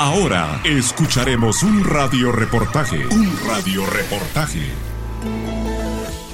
Ahora escucharemos un radio reportaje. Un radio reportaje.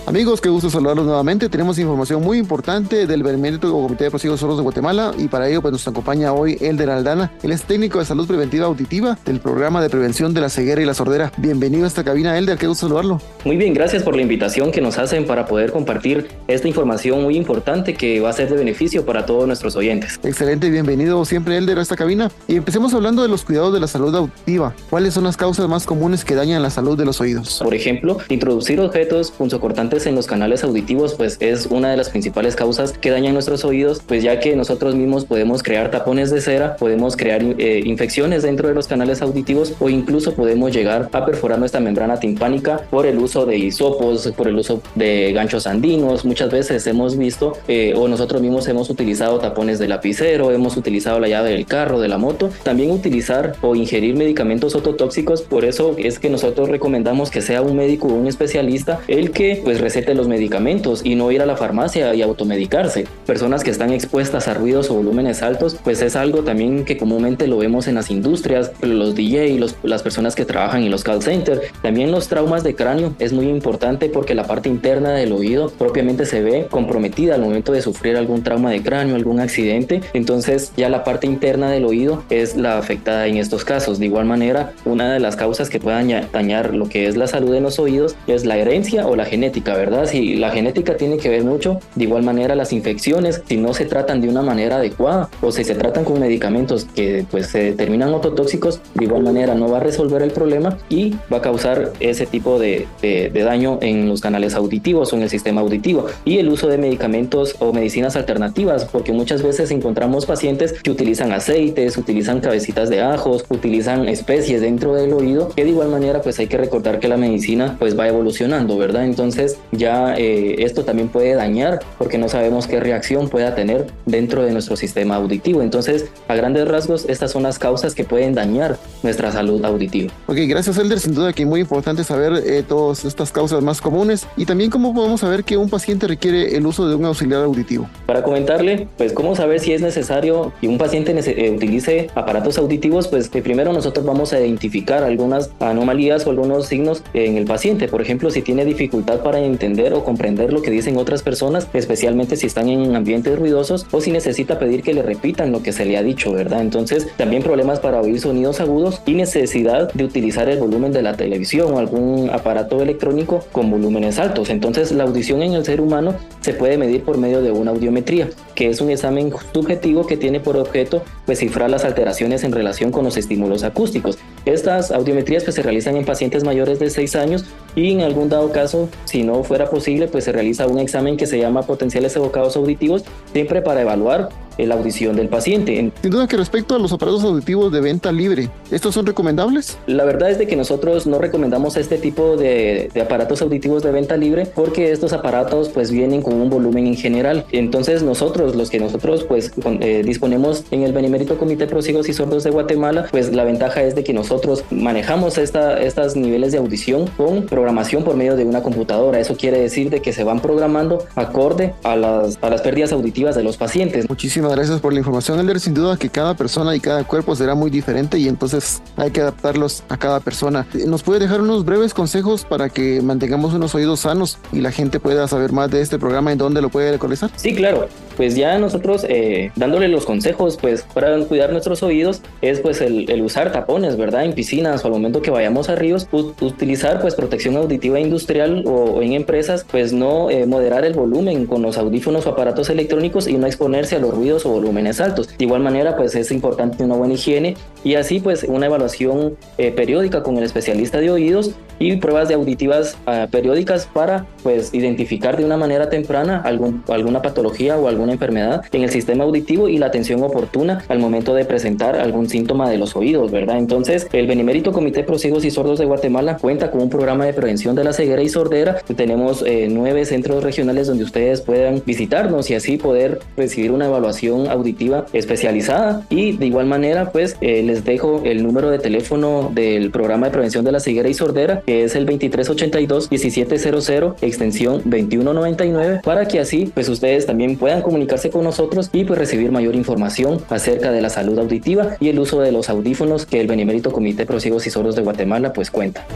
Amigos, qué gusto saludarlos nuevamente. Tenemos información muy importante del Benemérito Comité de Prosigos Sordos de Guatemala y para ello pues nos acompaña hoy Elder Aldana. Él es técnico de salud preventiva auditiva del programa de prevención de la ceguera y la sordera. Bienvenido a esta cabina, Elder. Qué gusto saludarlo. Muy bien, gracias por la invitación que nos hacen para poder compartir esta información muy importante que va a ser de beneficio para todos nuestros oyentes. Excelente, bienvenido siempre, Elder, a esta cabina. Y empecemos hablando de los cuidados de la salud auditiva. ¿Cuáles son las causas más comunes que dañan la salud de los oídos? Por ejemplo, introducir objetos punzocortantes en los canales auditivos pues es una de las principales causas que dañan nuestros oídos, pues ya que nosotros mismos podemos crear tapones de cera, podemos crear eh, infecciones dentro de los canales auditivos o incluso podemos llegar a perforar nuestra membrana timpánica por el uso de hisopos, por el uso de ganchos andinos. Muchas veces hemos visto eh, o nosotros mismos hemos utilizado tapones de lapicero, hemos utilizado la llave del carro, de la moto, también utilizar o ingerir medicamentos ototóxicos, por eso es que nosotros recomendamos que sea un médico o un especialista el que pues recete los medicamentos y no ir a la farmacia y automedicarse. Personas que están expuestas a ruidos o volúmenes altos, pues es algo también que comúnmente lo vemos en las industrias, los DJ, los, las personas que trabajan en los call centers. También los traumas de cráneo es muy importante porque la parte interna del oído propiamente se ve comprometida al momento de sufrir algún trauma de cráneo, algún accidente. Entonces ya la parte interna del oído es la afectada en estos casos. De igual manera, una de las causas que puedan dañar lo que es la salud de los oídos es la herencia o la genética, ¿verdad? Si la genética tiene que ver mucho. De igual manera, las infecciones, si no se tratan de una manera adecuada o si se tratan con medicamentos que pues se determinan ototóxicos, de igual manera no va a resolver el problema y va a causar ese tipo de, de, daño en los canales auditivos o en el sistema auditivo. Y el uso de medicamentos o medicinas alternativas, porque muchas veces encontramos pacientes que utilizan aceites, utilizan cabecitas de ajos, utilizan especies dentro del oído, que de igual manera pues hay que recordar que la medicina pues va evolucionando, ¿verdad? Entonces ya eh, esto también puede dañar porque no sabemos qué reacción pueda tener dentro de nuestro sistema auditivo. Entonces, a grandes rasgos, estas son las causas que pueden dañar nuestra salud auditiva. Ok, gracias Elder. Sin duda que muy importante saber eh, todas estas causas más comunes y también cómo podemos saber que un paciente requiere el uso de un auxiliar auditivo. Para comentarle, pues cómo saber si es necesario que un paciente eh, utilice aparatos auditivos, pues primero nosotros vamos a identificar algunas anomalías o algunos signos en el paciente. Por ejemplo, si tiene dificultad para entender o comprender lo que dicen otras personas, especialmente si están en ambientes ruidosos o si necesita pedir que le repitan lo que se le ha dicho, ¿verdad? Entonces, también problemas para oír sonidos agudos y necesidad de utilizar el volumen de la televisión o algún aparato electrónico con volúmenes altos. Entonces, la audición en el ser humano se puede medir por medio de una audiometría, que es un examen subjetivo que tiene por objeto pues, cifrar las alteraciones en relación con los estímulos acústicos. Estas audiometrías pues, se realizan en pacientes mayores de 6 años y en algún dado caso, si no fuera posible, pues se realiza un examen que se llama potenciales evocados auditivos, siempre para evaluar la audición del paciente. Sin duda que respecto a los aparatos auditivos de venta libre, ¿estos son recomendables? La verdad es de que nosotros no recomendamos este tipo de, aparatos auditivos de venta libre porque estos aparatos pues vienen con un volumen en general. Entonces nosotros, los que nosotros pues eh, disponemos en el Benemérito Comité Pro Ciegos y Sordos de Guatemala, pues la ventaja es de que nosotros manejamos esta, estos niveles de audición con programación por medio de una computadora. Eso quiere decir de que se van programando acorde a las, a las pérdidas auditivas de los pacientes. Muchísimas gracias por la información, Elder. Sin duda que cada persona y cada cuerpo será muy diferente y entonces hay que adaptarlos a cada persona. ¿Nos puede dejar unos breves consejos para que mantengamos unos oídos sanos y la gente pueda saber más de este programa en dónde lo puede localizar? Sí, claro. Pues ya nosotros eh, dándole los consejos pues para cuidar nuestros oídos es pues el, usar tapones, ¿verdad? En piscinas o al momento que vayamos a ríos, utilizar pues protección auditiva industrial o, en empresas, pues no eh, moderar el volumen con los audífonos o aparatos electrónicos y no exponerse a los ruidos o volúmenes altos. De igual manera, pues es importante una buena higiene y así pues una evaluación eh, periódica con el especialista de oídos y pruebas de auditivas ah, periódicas para pues identificar de una manera temprana algún, alguna patología o alguna enfermedad en el sistema auditivo y la atención oportuna al momento de presentar algún síntoma de los oídos, ¿verdad? Entonces, el Benemérito Comité Pro Ciegos y Sordos de Guatemala cuenta con un programa de prevención de la ceguera y sordera. Tenemos eh, nueve centros regionales donde ustedes puedan visitarnos y así poder recibir una evaluación auditiva especializada y de igual manera pues eh, les dejo el número de teléfono del programa de prevención de la ceguera y sordera que es el 2382-1700, extensión 2199, para que así pues ustedes también puedan comunicarse con nosotros y pues recibir mayor información acerca de la salud auditiva y el uso de los audífonos que el Benemérito Comité Pro Ciegos y Sordos de Guatemala pues cuenta.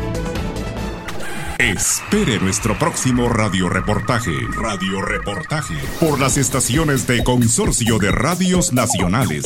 Espere nuestro próximo radioreportaje. Radioreportaje. Por las estaciones de Consorcio de Radios Nacionales.